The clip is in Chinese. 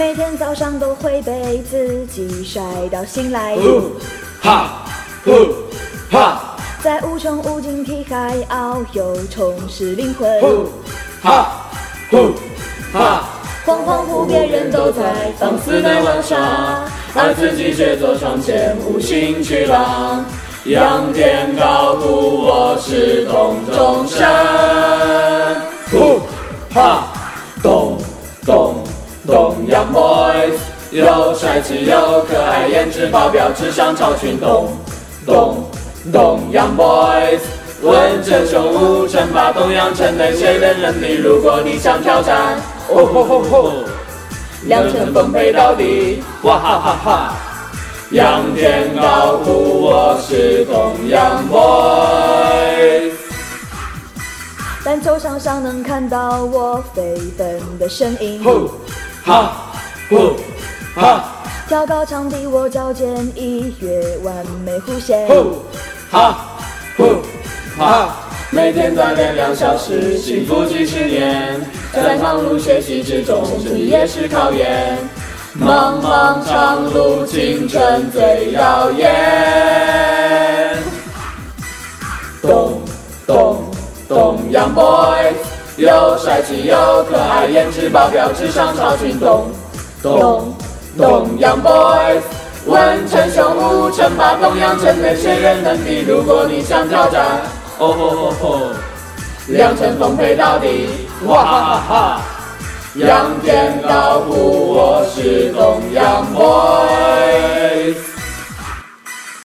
每天早上都会被自己晒到醒来。呼哈呼哈在无穷无尽题海遨游，充实灵魂。呼哈呼哈，恍恍惚别人都在放肆的玩耍，而自己却坐窗前无心去浪。仰天高呼，我是洞中生。呼哈又帅气又可爱，颜值爆表，智商超群。咚咚咚，Young boys，问真雄武，称霸东阳城内，谁能忍你？如果你想挑战，哦吼吼吼，两城奉陪到底。哇哈哈哈，仰天高呼，我是东阳 boys。但球场上能看到我飞奔的身影，吼哈呼哈跳高场地我脚尖一跃，完美弧线。呼哈呼哈，每天锻炼两小时，幸福几十年。在忙碌学习之中，身体也是考验。茫茫长路，青春最耀眼。咚咚咚，Young boys，又帅气又可爱，颜值爆表，智商超群。咚咚东洋 boys，问成雄武，称霸东阳城内，谁人能敌？如果你想挑战，哦吼吼吼，两城奉陪到底。哇哈哈哈，仰天高呼，我是东阳 boys。